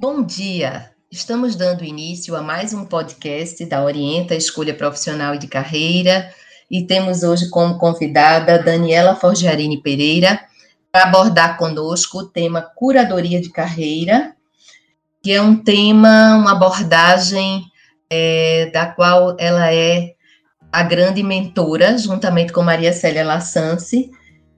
Bom dia! Estamos dando início a mais um podcast da Orienta Escolha Profissional e de Carreira e temos hoje como convidada Daniela Forgiarini Pereira para abordar conosco o tema curadoria de carreira, que é um tema, uma abordagem é, da qual ela é a grande mentora, juntamente com Maria Célia Lassance,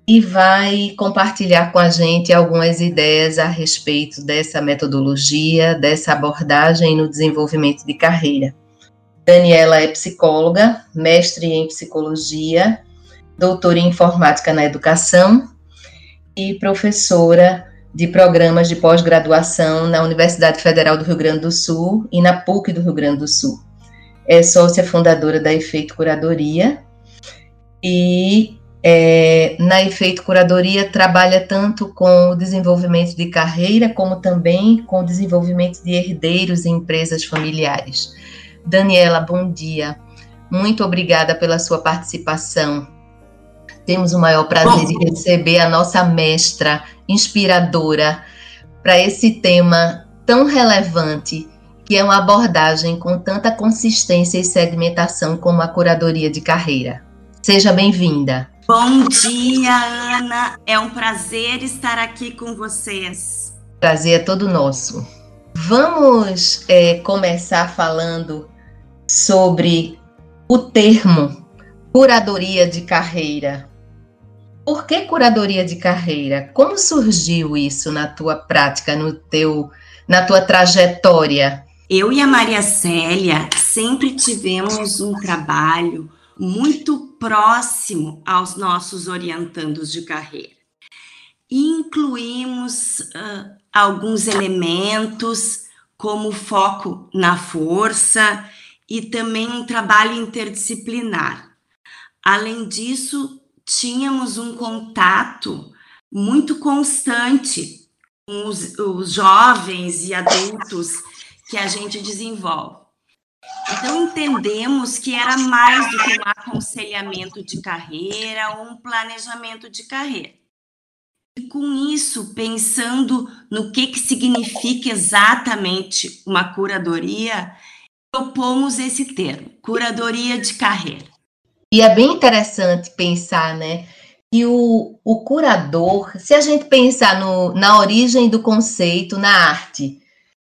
e vai compartilhar com a gente algumas ideias a respeito dessa metodologia, dessa abordagem no desenvolvimento de carreira. Daniela é psicóloga, mestre em psicologia, doutora em informática na educação e professora de programas de pós-graduação na Universidade Federal do Rio Grande do Sul e na PUC do Rio Grande do Sul. É sócia fundadora da Efeito Curadoria e é, na Efeito Curadoria trabalha tanto com o desenvolvimento de carreira, como também com o desenvolvimento de herdeiros em empresas familiares. Daniela, bom dia. Muito obrigada pela sua participação. Temos o maior prazer de receber a nossa mestra inspiradora para esse tema tão relevante, que é uma abordagem com tanta consistência e segmentação como a curadoria de carreira. Seja bem-vinda. Bom dia, Ana. É um prazer estar aqui com vocês. Prazer é todo nosso. Vamos é, começar falando sobre o termo curadoria de carreira. Por que curadoria de carreira? Como surgiu isso na tua prática, no teu, na tua trajetória? Eu e a Maria Célia sempre tivemos um trabalho muito próximo aos nossos orientandos de carreira. Incluímos uh, alguns elementos, como foco na força e também um trabalho interdisciplinar. Além disso, tínhamos um contato muito constante com os, os jovens e adultos que a gente desenvolve. Então, entendemos que era mais do que um aconselhamento de carreira ou um planejamento de carreira. E com isso, pensando no que, que significa exatamente uma curadoria, propomos esse termo, curadoria de carreira. E é bem interessante pensar, né? Que o, o curador, se a gente pensar no, na origem do conceito na arte,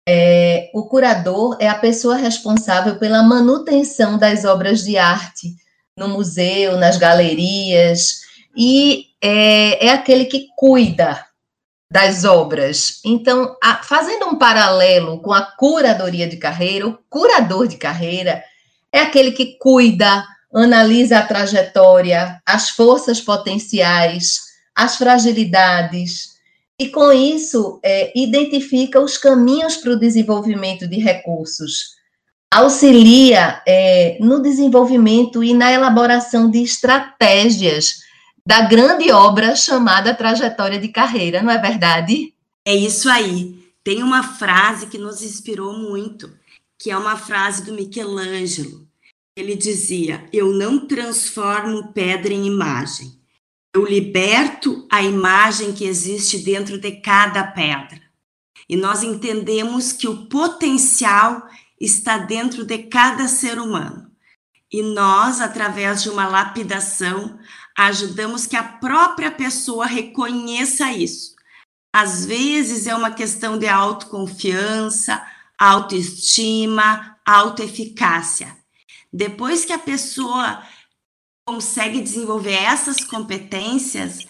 é, o curador é a pessoa responsável pela manutenção das obras de arte no museu, nas galerias, e é, é aquele que cuida das obras. Então, a, fazendo um paralelo com a curadoria de carreira, o curador de carreira é aquele que cuida, analisa a trajetória, as forças potenciais, as fragilidades, e com isso é, identifica os caminhos para o desenvolvimento de recursos, auxilia é, no desenvolvimento e na elaboração de estratégias da grande obra chamada trajetória de carreira, não é verdade? É isso aí. Tem uma frase que nos inspirou muito, que é uma frase do Michelangelo. Ele dizia: Eu não transformo pedra em imagem, eu liberto a imagem que existe dentro de cada pedra. E nós entendemos que o potencial está dentro de cada ser humano. E nós, através de uma lapidação, ajudamos que a própria pessoa reconheça isso. Às vezes é uma questão de autoconfiança, autoestima, autoeficácia. Depois que a pessoa consegue desenvolver essas competências,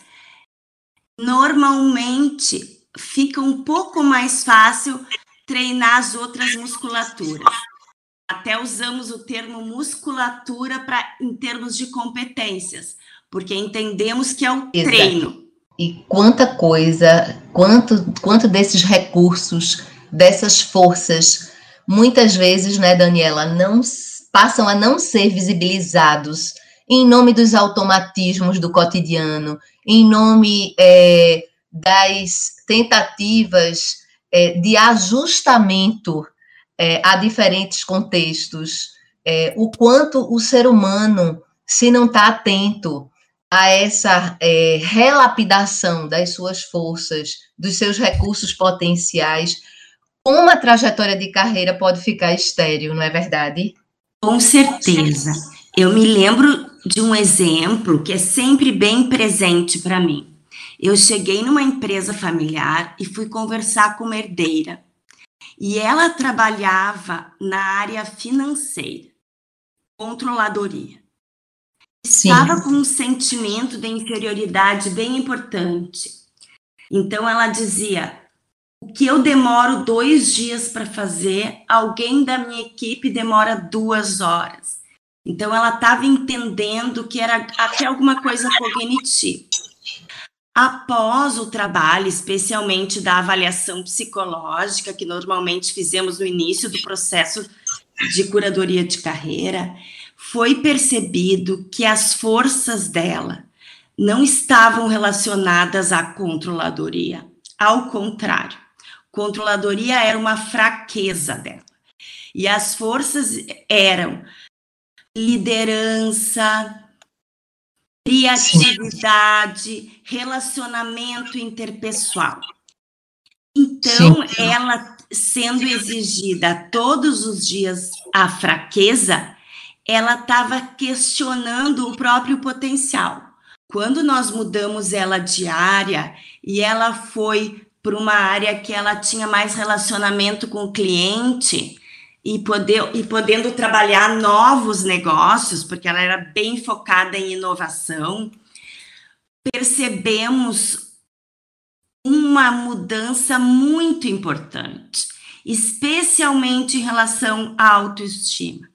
normalmente fica um pouco mais fácil treinar as outras musculaturas. Até usamos o termo musculatura para em termos de competências, porque entendemos que é o Exato. treino. E quanta coisa, quanto, quanto desses recursos, dessas forças, muitas vezes, né, Daniela, não passam a não ser visibilizados em nome dos automatismos do cotidiano, em nome é, das tentativas é, de ajustamento é, a diferentes contextos, é, o quanto o ser humano, se não está atento a essa é, relapidação das suas forças, dos seus recursos potenciais, uma trajetória de carreira pode ficar estéril, não é verdade? Com certeza. Eu me lembro de um exemplo que é sempre bem presente para mim. Eu cheguei numa empresa familiar e fui conversar com uma herdeira. E ela trabalhava na área financeira, controladoria. Sim. Estava com um sentimento de inferioridade bem importante. Então ela dizia: o que eu demoro dois dias para fazer, alguém da minha equipe demora duas horas. Então ela estava entendendo que era até alguma coisa cognitiva. Após o trabalho, especialmente da avaliação psicológica, que normalmente fizemos no início do processo de curadoria de carreira, foi percebido que as forças dela não estavam relacionadas à controladoria. Ao contrário, controladoria era uma fraqueza dela. E as forças eram liderança, criatividade, Sim. relacionamento interpessoal. Então, Sim. ela sendo exigida todos os dias a fraqueza, ela estava questionando o próprio potencial. Quando nós mudamos ela de área e ela foi para uma área que ela tinha mais relacionamento com o cliente e, poder, e podendo trabalhar novos negócios, porque ela era bem focada em inovação, percebemos uma mudança muito importante, especialmente em relação à autoestima.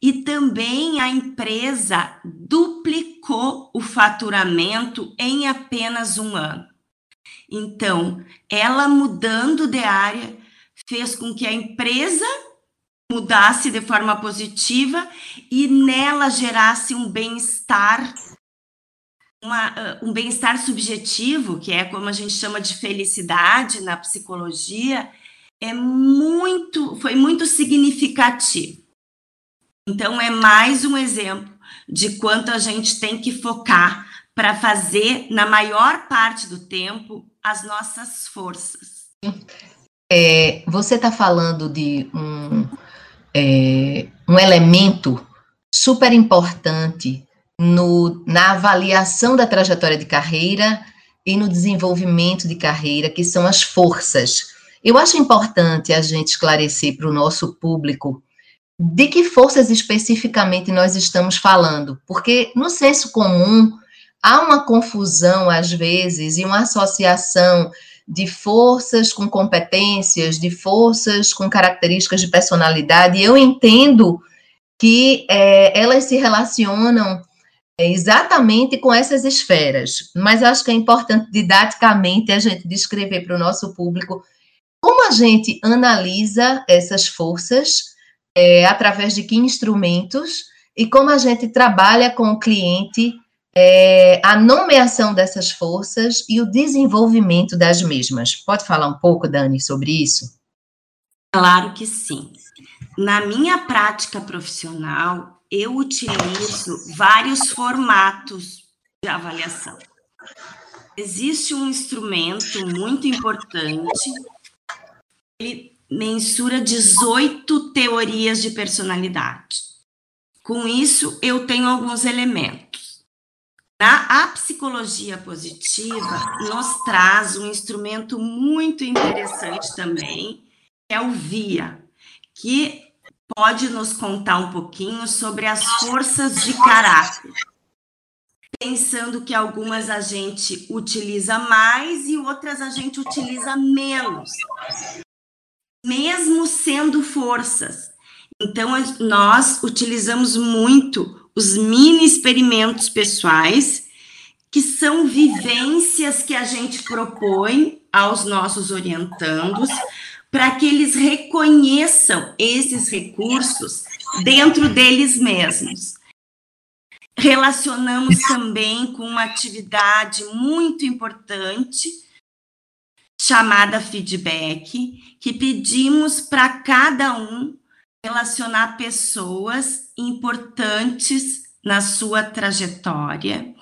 E também a empresa duplicou o faturamento em apenas um ano. Então, ela mudando de área fez com que a empresa mudasse de forma positiva e nela gerasse um bem-estar uma, um bem-estar subjetivo, que é como a gente chama de felicidade na psicologia, é muito, foi muito significativo. Então, é mais um exemplo de quanto a gente tem que focar para fazer, na maior parte do tempo, as nossas forças. É, você está falando de um, é, um elemento super importante no, na avaliação da trajetória de carreira e no desenvolvimento de carreira, que são as forças. Eu acho importante a gente esclarecer para o nosso público de que forças especificamente nós estamos falando, porque no senso comum há uma confusão, às vezes, e uma associação de forças com competências, de forças com características de personalidade. Eu entendo que é, elas se relacionam é, exatamente com essas esferas, mas acho que é importante didaticamente a gente descrever para o nosso público como a gente analisa essas forças é, através de que instrumentos e como a gente trabalha com o cliente é, a nomeação dessas forças e o desenvolvimento das mesmas. Pode falar um pouco, Dani, sobre isso? Claro que sim. Na minha prática profissional, eu utilizo vários formatos de avaliação. Existe um instrumento muito importante, ele mensura 18 teorias de personalidade. Com isso, eu tenho alguns elementos. Na a psicologia positiva nos traz um instrumento muito interessante também, que é o VIA, que pode nos contar um pouquinho sobre as forças de caráter. Pensando que algumas a gente utiliza mais e outras a gente utiliza menos mesmo sendo forças. Então, nós utilizamos muito os mini experimentos pessoais, que são vivências que a gente propõe aos nossos orientandos, para que eles reconheçam esses recursos dentro deles mesmos. Relacionamos também com uma atividade muito importante chamada feedback, que pedimos para cada um relacionar pessoas importantes na sua trajetória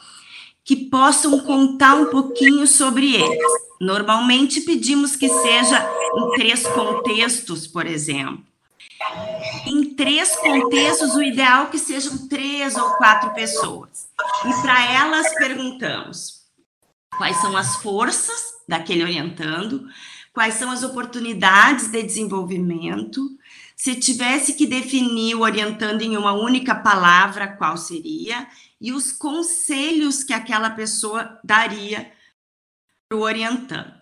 que possam contar um pouquinho sobre eles. Normalmente pedimos que seja em três contextos, por exemplo. Em três contextos, o ideal é que sejam três ou quatro pessoas. E para elas perguntamos quais são as forças daquele orientando, quais são as oportunidades de desenvolvimento. Se tivesse que definir o orientando em uma única palavra, qual seria? E os conselhos que aquela pessoa daria para o orientando.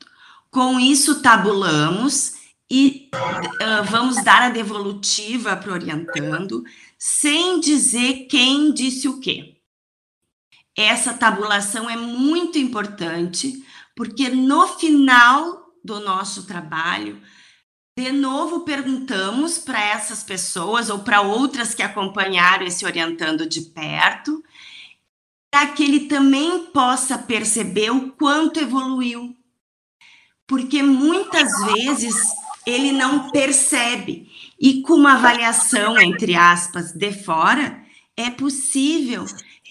Com isso, tabulamos e uh, vamos dar a devolutiva para o orientando, sem dizer quem disse o quê. Essa tabulação é muito importante, porque no final do nosso trabalho, de novo perguntamos para essas pessoas ou para outras que acompanharam esse orientando de perto, para que ele também possa perceber o quanto evoluiu. Porque muitas vezes ele não percebe. E com uma avaliação, entre aspas, de fora, é possível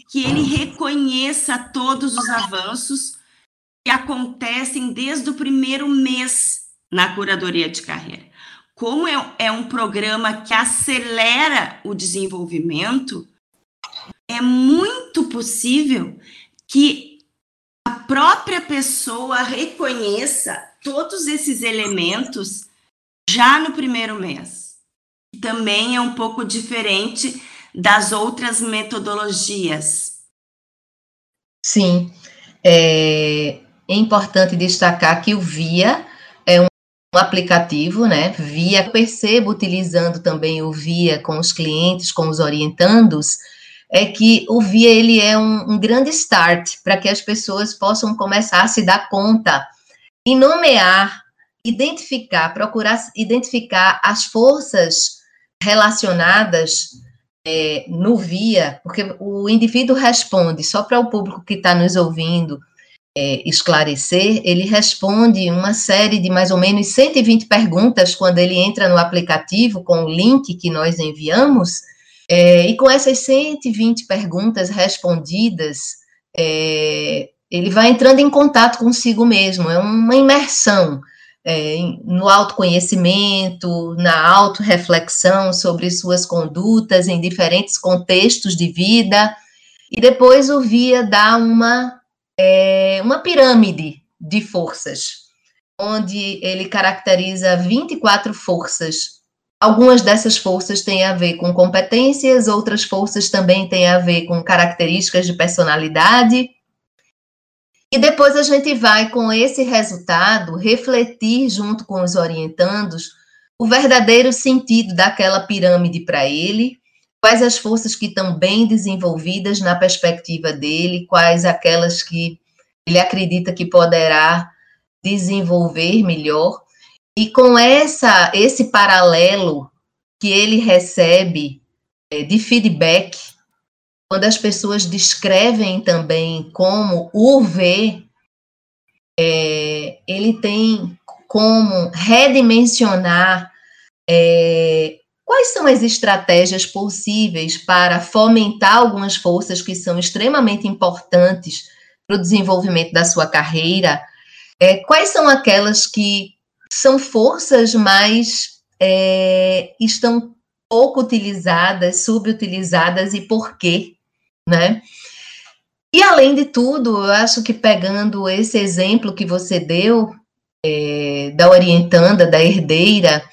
que ele reconheça todos os avanços que acontecem desde o primeiro mês na curadoria de carreira. Como é, é um programa que acelera o desenvolvimento, é muito possível que a própria pessoa reconheça todos esses elementos já no primeiro mês. Também é um pouco diferente das outras metodologias. Sim, é, é importante destacar que o VIA aplicativo, né? VIA, percebo utilizando também o VIA com os clientes, com os orientandos, é que o VIA ele é um, um grande start para que as pessoas possam começar a se dar conta e nomear identificar, procurar identificar as forças relacionadas é, no via, porque o indivíduo responde, só para o público que está nos ouvindo é, esclarecer, ele responde uma série de mais ou menos 120 perguntas quando ele entra no aplicativo com o link que nós enviamos, é, e com essas 120 perguntas respondidas, é, ele vai entrando em contato consigo mesmo, é uma imersão é, no autoconhecimento, na autorreflexão sobre suas condutas em diferentes contextos de vida, e depois o Via dá uma, é, uma pirâmide de forças, onde ele caracteriza 24 forças. Algumas dessas forças têm a ver com competências, outras forças também têm a ver com características de personalidade, e depois a gente vai, com esse resultado, refletir junto com os orientandos o verdadeiro sentido daquela pirâmide para ele, quais as forças que estão bem desenvolvidas na perspectiva dele, quais aquelas que ele acredita que poderá desenvolver melhor. E com essa esse paralelo que ele recebe é, de feedback quando as pessoas descrevem também como o V, é, ele tem como redimensionar é, quais são as estratégias possíveis para fomentar algumas forças que são extremamente importantes para o desenvolvimento da sua carreira, é, quais são aquelas que são forças mais é, estão pouco utilizadas, subutilizadas e por quê? né? E além de tudo, eu acho que pegando esse exemplo que você deu é, da orientanda, da herdeira,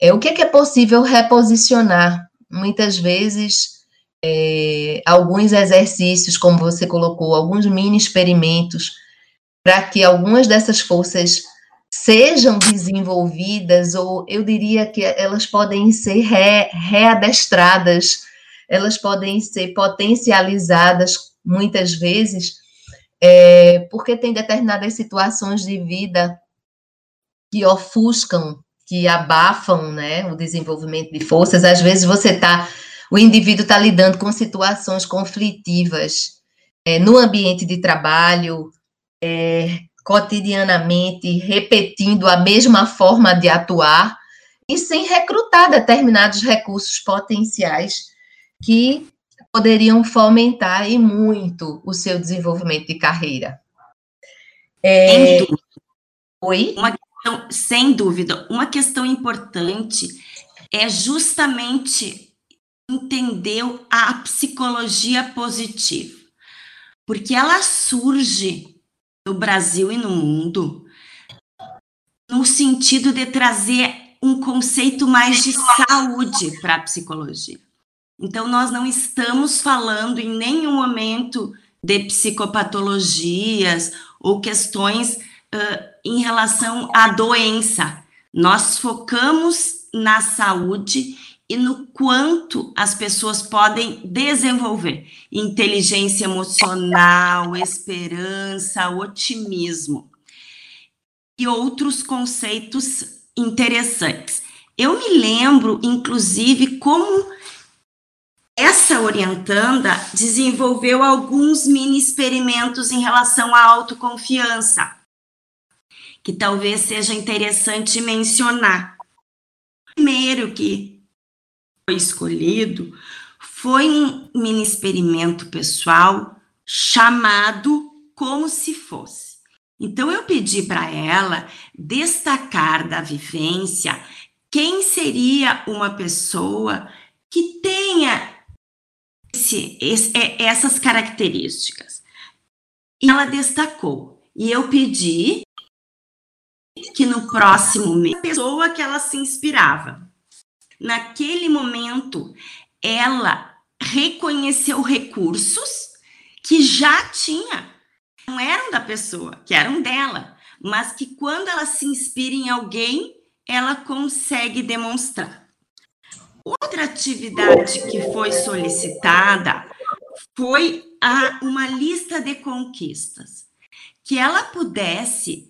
é, o que é, que é possível reposicionar? Muitas vezes, é, alguns exercícios, como você colocou, alguns mini experimentos, para que algumas dessas forças sejam desenvolvidas, ou eu diria que elas podem ser re, readestradas elas podem ser potencializadas muitas vezes, é, porque tem determinadas situações de vida que ofuscam, que abafam né, o desenvolvimento de forças. Às vezes você está, o indivíduo está lidando com situações conflitivas é, no ambiente de trabalho, é, cotidianamente, repetindo a mesma forma de atuar e sem recrutar determinados recursos potenciais que poderiam fomentar e muito o seu desenvolvimento de carreira. É... Oi? Uma questão, sem dúvida, uma questão importante é justamente entender a psicologia positiva, porque ela surge no Brasil e no mundo no sentido de trazer um conceito mais de saúde para a psicologia. Então, nós não estamos falando em nenhum momento de psicopatologias ou questões uh, em relação à doença. Nós focamos na saúde e no quanto as pessoas podem desenvolver inteligência emocional, esperança, otimismo e outros conceitos interessantes. Eu me lembro, inclusive, como essa orientanda desenvolveu alguns mini experimentos em relação à autoconfiança, que talvez seja interessante mencionar. O primeiro que foi escolhido foi um mini experimento pessoal chamado Como se fosse. Então eu pedi para ela destacar da vivência quem seria uma pessoa que tenha esse, esse, é, essas características. E ela destacou. E eu pedi que no próximo mês, a pessoa que ela se inspirava. Naquele momento, ela reconheceu recursos que já tinha, não eram da pessoa, que eram dela, mas que quando ela se inspira em alguém, ela consegue demonstrar. Outra atividade que foi solicitada foi a, uma lista de conquistas, que ela pudesse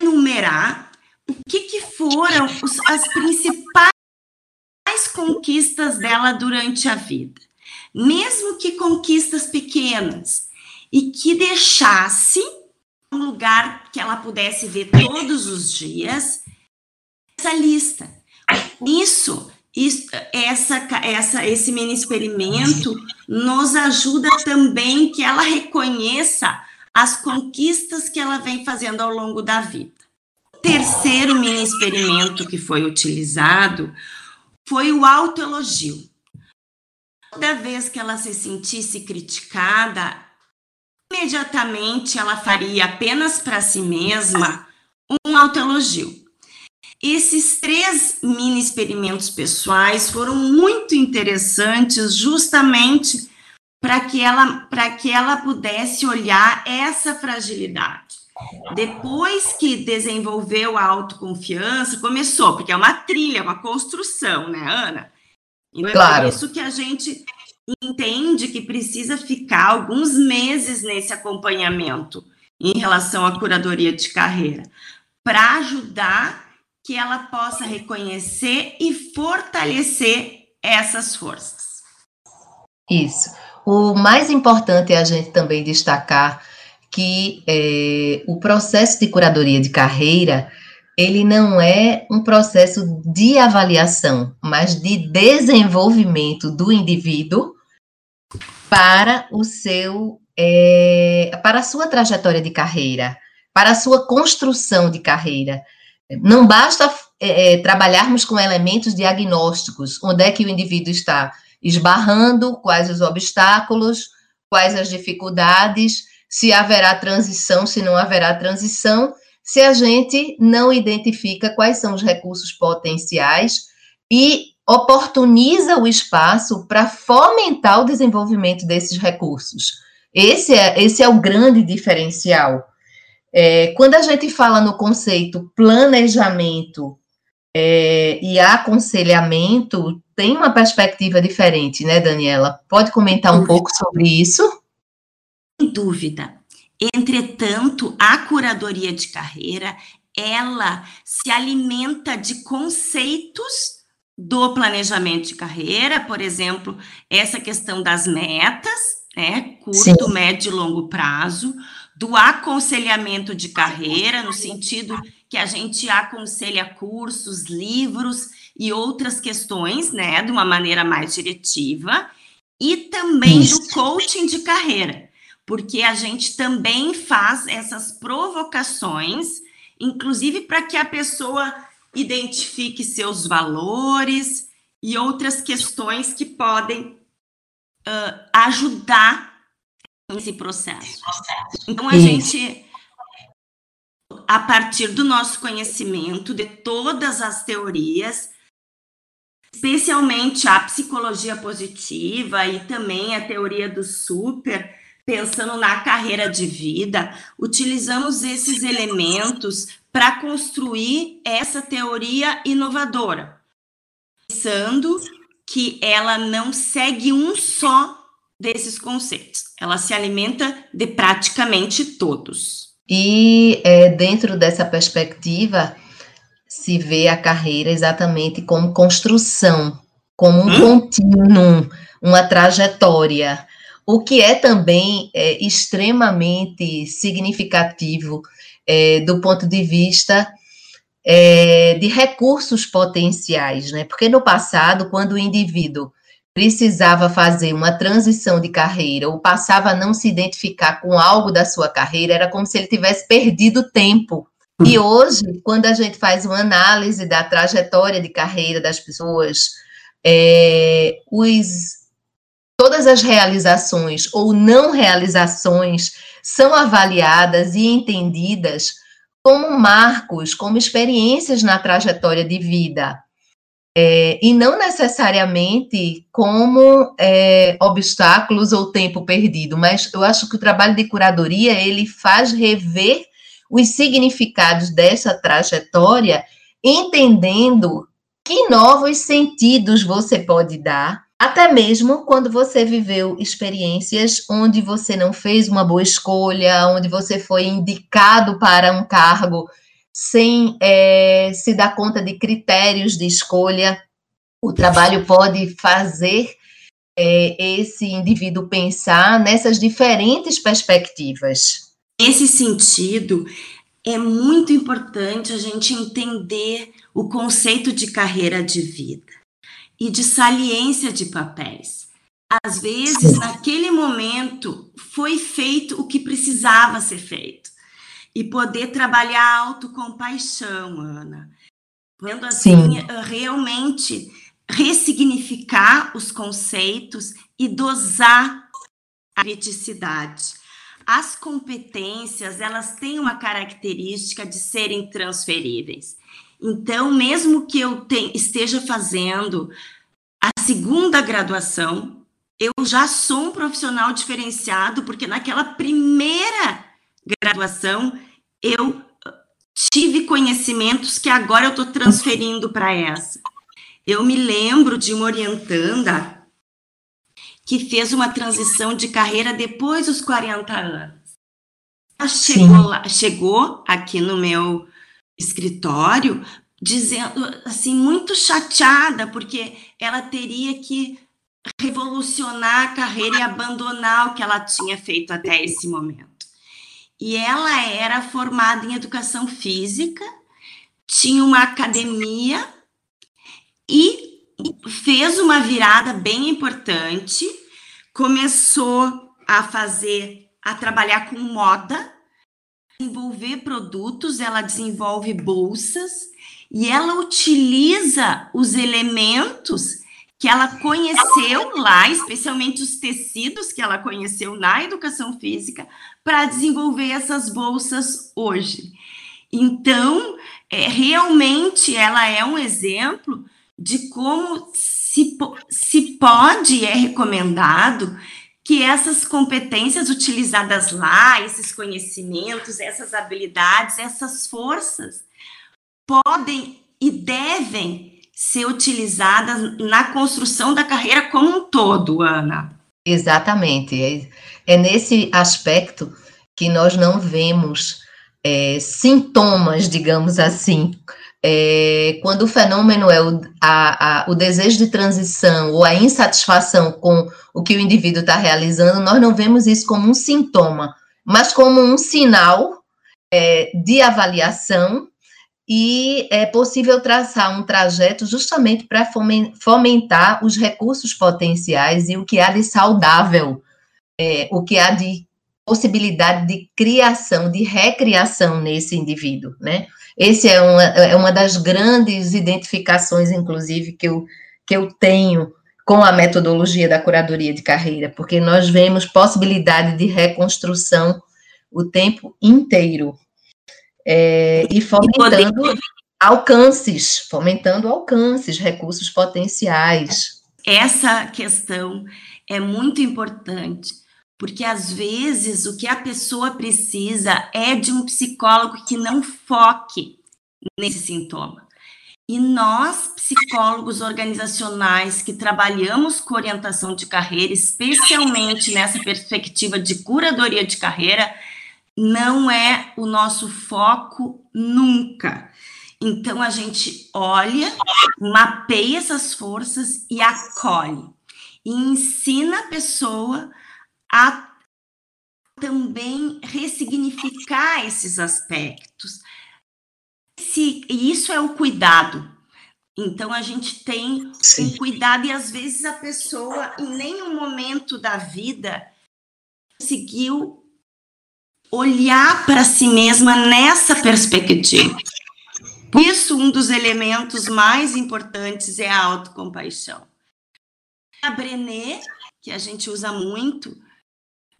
enumerar o que, que foram os, as principais conquistas dela durante a vida, mesmo que conquistas pequenas, e que deixasse um lugar que ela pudesse ver todos os dias essa lista. Isso isso, essa, essa, esse mini experimento nos ajuda também que ela reconheça as conquistas que ela vem fazendo ao longo da vida. O terceiro mini experimento que foi utilizado foi o autoelogio. Toda vez que ela se sentisse criticada, imediatamente ela faria apenas para si mesma um autoelogio. Esses três mini experimentos pessoais foram muito interessantes, justamente para que ela para que ela pudesse olhar essa fragilidade. Depois que desenvolveu a autoconfiança, começou, porque é uma trilha, uma construção, né, Ana? Então claro. é por isso que a gente entende que precisa ficar alguns meses nesse acompanhamento em relação à curadoria de carreira, para ajudar que ela possa reconhecer e fortalecer essas forças. Isso. O mais importante é a gente também destacar que é, o processo de curadoria de carreira ele não é um processo de avaliação, mas de desenvolvimento do indivíduo para o seu é, para a sua trajetória de carreira, para a sua construção de carreira. Não basta é, é, trabalharmos com elementos diagnósticos, onde é que o indivíduo está esbarrando, quais os obstáculos, quais as dificuldades, se haverá transição, se não haverá transição, se a gente não identifica quais são os recursos potenciais e oportuniza o espaço para fomentar o desenvolvimento desses recursos. Esse é, esse é o grande diferencial. É, quando a gente fala no conceito planejamento é, e aconselhamento, tem uma perspectiva diferente, né, Daniela? Pode comentar um pouco sobre isso? Sem dúvida. Entretanto, a curadoria de carreira, ela se alimenta de conceitos do planejamento de carreira, por exemplo, essa questão das metas, né, curto, Sim. médio e longo prazo, do aconselhamento de carreira, no sentido que a gente aconselha cursos, livros e outras questões, né, de uma maneira mais diretiva, e também Isso. do coaching de carreira, porque a gente também faz essas provocações, inclusive para que a pessoa identifique seus valores e outras questões que podem uh, ajudar nesse processo. Então, a Isso. gente, a partir do nosso conhecimento de todas as teorias, especialmente a psicologia positiva e também a teoria do super, pensando na carreira de vida, utilizamos esses elementos para construir essa teoria inovadora, pensando que ela não segue um só desses conceitos, ela se alimenta de praticamente todos. E é, dentro dessa perspectiva, se vê a carreira exatamente como construção, como um hum? contínuo, uma trajetória, o que é também é, extremamente significativo é, do ponto de vista é, de recursos potenciais, né? Porque no passado, quando o indivíduo precisava fazer uma transição de carreira ou passava a não se identificar com algo da sua carreira, era como se ele tivesse perdido tempo. E hoje, quando a gente faz uma análise da trajetória de carreira das pessoas, é, os, todas as realizações ou não realizações são avaliadas e entendidas como marcos, como experiências na trajetória de vida. É, e não necessariamente como é, obstáculos ou tempo perdido, mas eu acho que o trabalho de curadoria ele faz rever os significados dessa trajetória, entendendo que novos sentidos você pode dar até mesmo quando você viveu experiências onde você não fez uma boa escolha, onde você foi indicado para um cargo sem é, se dar conta de critérios de escolha, o trabalho pode fazer é, esse indivíduo pensar nessas diferentes perspectivas. Nesse sentido, é muito importante a gente entender o conceito de carreira de vida e de saliência de papéis. Às vezes, naquele momento, foi feito o que precisava ser feito. E poder trabalhar autocompaixão, Ana. Podendo, assim, Sim. realmente ressignificar os conceitos e dosar a criticidade. As competências, elas têm uma característica de serem transferíveis. Então, mesmo que eu esteja fazendo a segunda graduação, eu já sou um profissional diferenciado, porque naquela primeira graduação eu tive conhecimentos que agora eu estou transferindo para essa. Eu me lembro de uma orientanda que fez uma transição de carreira depois dos 40 anos. Ela chegou, lá, chegou aqui no meu escritório dizendo assim muito chateada porque ela teria que revolucionar a carreira e abandonar o que ela tinha feito até esse momento. E ela era formada em educação física, tinha uma academia e fez uma virada bem importante, começou a fazer a trabalhar com moda desenvolver produtos, ela desenvolve bolsas e ela utiliza os elementos que ela conheceu lá, especialmente os tecidos que ela conheceu na educação física, para desenvolver essas bolsas hoje. Então, é, realmente ela é um exemplo de como se, se pode e é recomendado que essas competências utilizadas lá, esses conhecimentos, essas habilidades, essas forças, podem e devem ser utilizadas na construção da carreira como um todo, Ana. Exatamente. É, é nesse aspecto que nós não vemos é, sintomas, digamos assim, é, quando o fenômeno é o, a, a, o desejo de transição ou a insatisfação com o que o indivíduo está realizando, nós não vemos isso como um sintoma, mas como um sinal é, de avaliação e é possível traçar um trajeto justamente para fomentar os recursos potenciais e o que há de saudável, é, o que há de possibilidade de criação, de recriação nesse indivíduo, né? Esse é uma, é uma das grandes identificações, inclusive, que eu, que eu tenho com a metodologia da curadoria de carreira, porque nós vemos possibilidade de reconstrução o tempo inteiro, é, e fomentando alcances, fomentando alcances, recursos potenciais. Essa questão é muito importante, porque às vezes o que a pessoa precisa é de um psicólogo que não foque nesse sintoma. E nós, psicólogos organizacionais que trabalhamos com orientação de carreira, especialmente nessa perspectiva de curadoria de carreira, não é o nosso foco nunca. Então a gente olha, mapeia essas forças e acolhe. E ensina a pessoa a também ressignificar esses aspectos. Se, e isso é o cuidado. Então a gente tem Sim. um cuidado e às vezes a pessoa em nenhum momento da vida conseguiu olhar para si mesma nessa perspectiva. Por isso, um dos elementos mais importantes é a autocompaixão. A Brené, que a gente usa muito,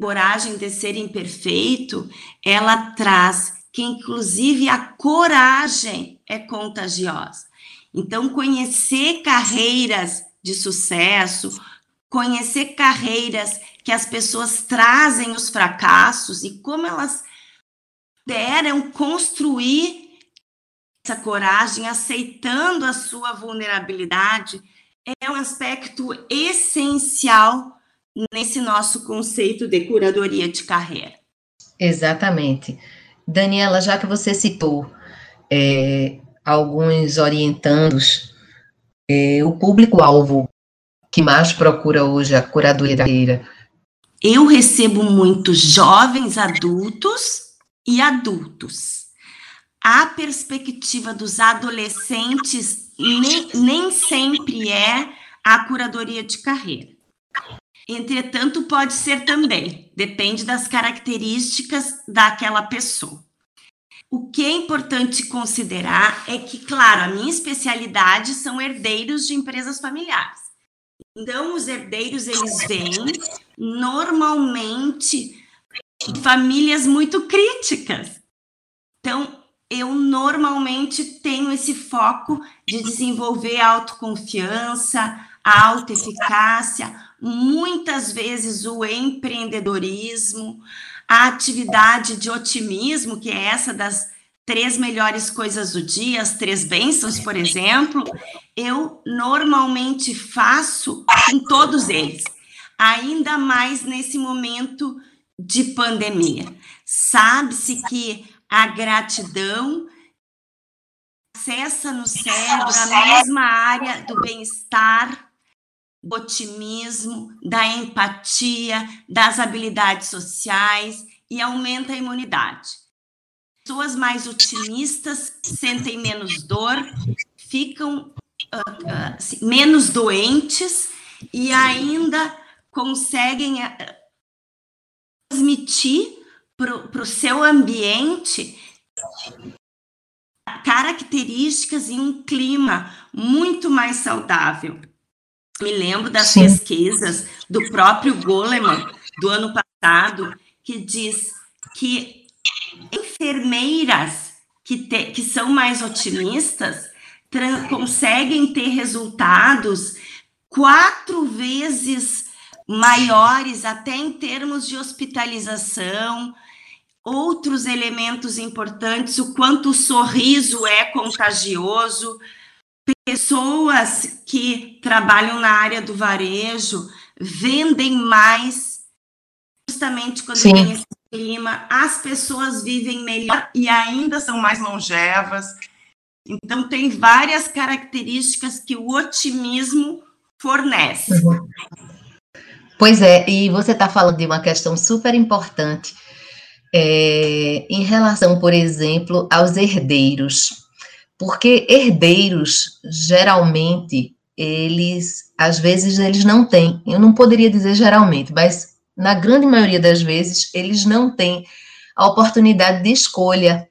coragem de ser imperfeito, ela traz que, inclusive, a coragem é contagiosa. Então, conhecer carreiras de sucesso, conhecer carreiras que as pessoas trazem os fracassos e como elas deram construir essa coragem, aceitando a sua vulnerabilidade, é um aspecto essencial nesse nosso conceito de curadoria de carreira. Exatamente. Daniela, já que você citou é, alguns orientandos, é, o público-alvo que mais procura hoje a curadoria da carreira eu recebo muitos jovens adultos e adultos. A perspectiva dos adolescentes nem, nem sempre é a curadoria de carreira. Entretanto, pode ser também, depende das características daquela pessoa. O que é importante considerar é que, claro, a minha especialidade são herdeiros de empresas familiares. Então, os herdeiros, eles vêm normalmente de famílias muito críticas. Então, eu normalmente tenho esse foco de desenvolver autoconfiança, a autoeficácia, muitas vezes o empreendedorismo, a atividade de otimismo, que é essa das três melhores coisas do dia, as três bênçãos, por exemplo, eu normalmente faço com todos eles, ainda mais nesse momento de pandemia. Sabe-se que a gratidão acessa no cérebro a mesma área do bem-estar, otimismo, da empatia, das habilidades sociais e aumenta a imunidade pessoas mais otimistas sentem menos dor, ficam uh, uh, menos doentes e ainda conseguem uh, transmitir para o seu ambiente características e um clima muito mais saudável. Me lembro das Sim. pesquisas do próprio Goleman do ano passado, que diz que enfermeiras que, te, que são mais otimistas conseguem ter resultados quatro vezes maiores, até em termos de hospitalização, outros elementos importantes, o quanto o sorriso é contagioso. Pessoas que trabalham na área do varejo vendem mais justamente quando Sim. tem esse clima, as pessoas vivem melhor e ainda são mais longevas. Então, tem várias características que o otimismo fornece. Uhum. Pois é, e você está falando de uma questão super importante é, em relação, por exemplo, aos herdeiros. Porque herdeiros, geralmente, eles, às vezes, eles não têm, eu não poderia dizer geralmente, mas na grande maioria das vezes, eles não têm a oportunidade de escolha.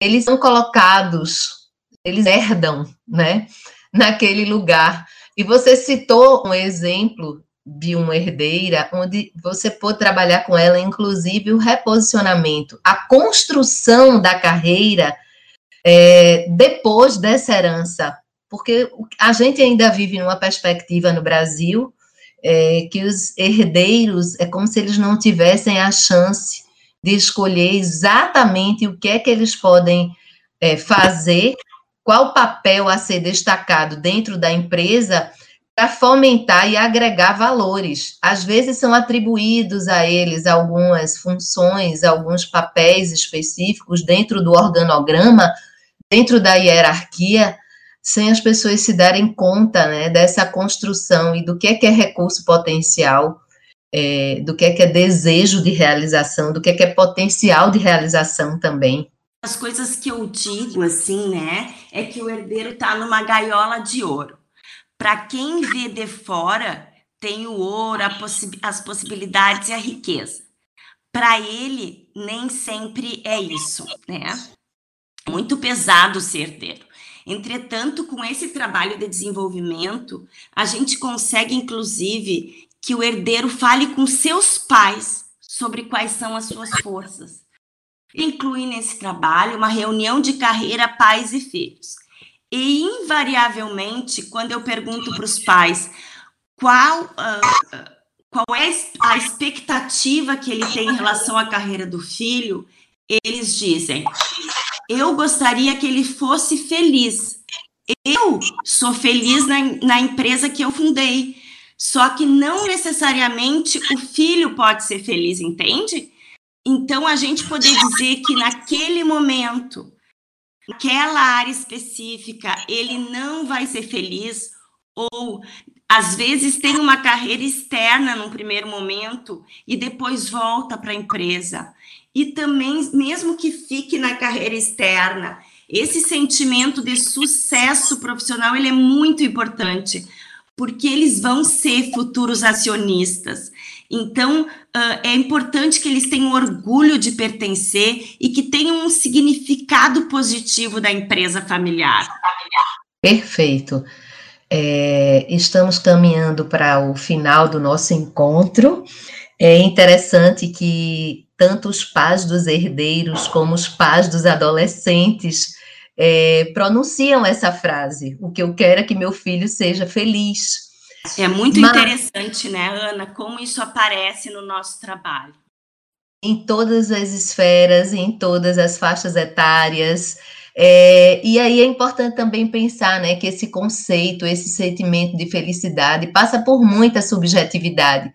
Eles são colocados, eles herdam, né, naquele lugar. E você citou um exemplo de uma herdeira, onde você pôde trabalhar com ela, inclusive o reposicionamento, a construção da carreira é, depois dessa herança, porque a gente ainda vive numa perspectiva no Brasil é, que os herdeiros é como se eles não tivessem a chance de escolher exatamente o que é que eles podem é, fazer, qual papel a ser destacado dentro da empresa para fomentar e agregar valores. Às vezes são atribuídos a eles algumas funções, alguns papéis específicos dentro do organograma, dentro da hierarquia, sem as pessoas se darem conta né, dessa construção e do que é que é recurso potencial, é, do que é que é desejo de realização, do que é que é potencial de realização também. As coisas que eu digo assim, né, é que o herdeiro está numa gaiola de ouro. Para quem vê de fora, tem o ouro, possi as possibilidades e a riqueza. Para ele, nem sempre é isso, né? Muito pesado ser herdeiro. Entretanto, com esse trabalho de desenvolvimento, a gente consegue, inclusive, que o herdeiro fale com seus pais sobre quais são as suas forças. Inclui nesse trabalho uma reunião de carreira pais e filhos. E, invariavelmente, quando eu pergunto para os pais qual, uh, qual é a expectativa que ele tem em relação à carreira do filho, eles dizem: Eu gostaria que ele fosse feliz. Eu sou feliz na, na empresa que eu fundei. Só que não necessariamente o filho pode ser feliz, entende? Então, a gente poder dizer que naquele momento naquela área específica ele não vai ser feliz ou às vezes tem uma carreira externa num primeiro momento e depois volta para a empresa. E também, mesmo que fique na carreira externa, esse sentimento de sucesso profissional ele é muito importante, porque eles vão ser futuros acionistas. Então, é importante que eles tenham orgulho de pertencer e que tenham um significado positivo da empresa familiar. Perfeito. É, estamos caminhando para o final do nosso encontro. É interessante que tanto os pais dos herdeiros como os pais dos adolescentes é, pronunciam essa frase: o que eu quero é que meu filho seja feliz. É muito Mas, interessante, né, Ana, como isso aparece no nosso trabalho. Em todas as esferas, em todas as faixas etárias. É, e aí é importante também pensar né, que esse conceito, esse sentimento de felicidade passa por muita subjetividade.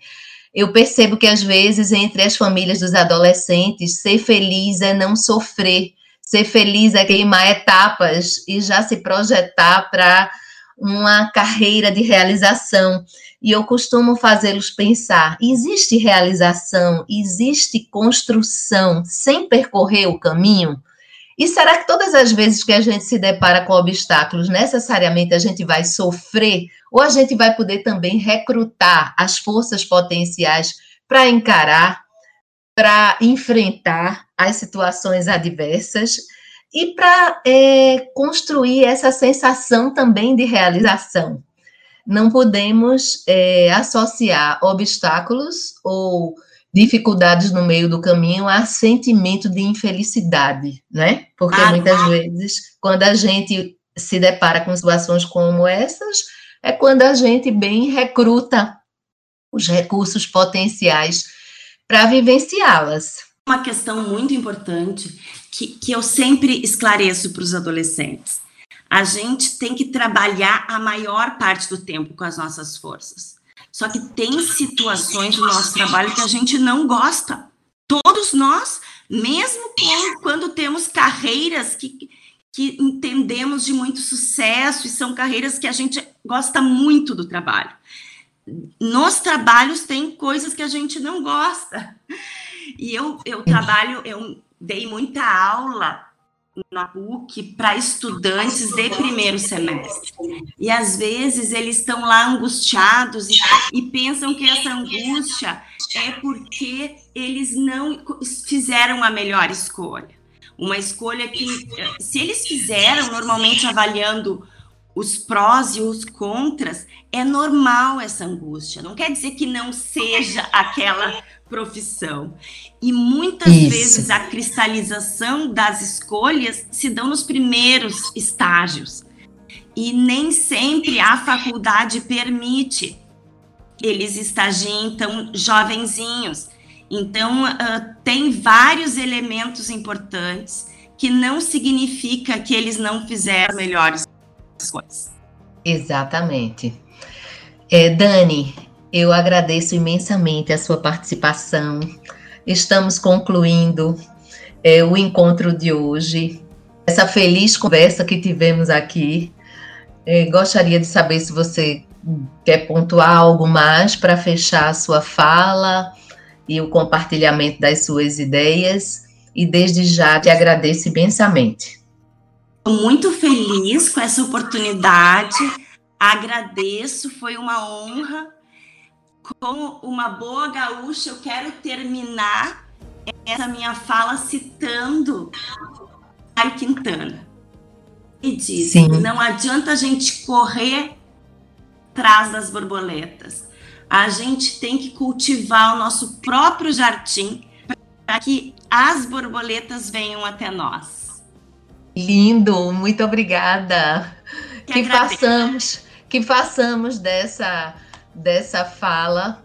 Eu percebo que, às vezes, entre as famílias dos adolescentes, ser feliz é não sofrer, ser feliz é queimar etapas e já se projetar para uma carreira de realização. E eu costumo fazê-los pensar: existe realização, existe construção sem percorrer o caminho? E será que todas as vezes que a gente se depara com obstáculos, necessariamente a gente vai sofrer? Ou a gente vai poder também recrutar as forças potenciais para encarar, para enfrentar as situações adversas? e para é, construir essa sensação também de realização. Não podemos é, associar obstáculos ou dificuldades no meio do caminho a sentimento de infelicidade, né? Porque ah, muitas ah. vezes, quando a gente se depara com situações como essas, é quando a gente bem recruta os recursos potenciais para vivenciá-las. Uma questão muito importante que, que eu sempre esclareço para os adolescentes. A gente tem que trabalhar a maior parte do tempo com as nossas forças. Só que tem situações do nosso trabalho que a gente não gosta. Todos nós, mesmo quando, temos carreiras que, que entendemos de muito sucesso e são carreiras que a gente gosta muito do trabalho. Nos trabalhos tem coisas que a gente não gosta. E eu, eu trabalho, eu dei muita aula na PUC para estudantes de primeiro semestre. E às vezes eles estão lá angustiados e, e, pensam que essa angústia é porque eles não fizeram a melhor escolha. Uma escolha que, se eles fizeram, normalmente avaliando os prós e os contras, é normal essa angústia. Não quer dizer que não seja aquela profissão. E muitas Isso. vezes a cristalização das escolhas se dão nos primeiros estágios. E nem sempre a faculdade permite eles estagiem tão jovenzinhos. Então, uh, tem vários elementos importantes que não significa que eles não fizeram melhores coisas. Exatamente. É, Dani, eu agradeço imensamente a sua participação. Estamos concluindo é, o encontro de hoje, essa feliz conversa que tivemos aqui. É, gostaria de saber se você quer pontuar algo mais para fechar a sua fala e o compartilhamento das suas ideias. E desde já te agradeço imensamente. Muito feliz com essa oportunidade, agradeço, foi uma honra. Como uma boa gaúcha, eu quero terminar essa minha fala citando Mário Quintana. E diz: Sim. não adianta a gente correr atrás das borboletas. A gente tem que cultivar o nosso próprio jardim para que as borboletas venham até nós. Lindo, muito obrigada. Que, que façamos, que façamos dessa dessa fala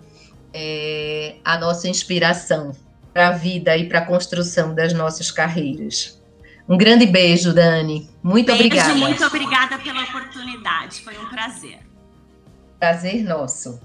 é, a nossa inspiração para a vida e para a construção das nossas carreiras. Um grande beijo, Dani. Muito beijo, obrigada. Muito obrigada pela oportunidade. Foi um prazer. Prazer nosso.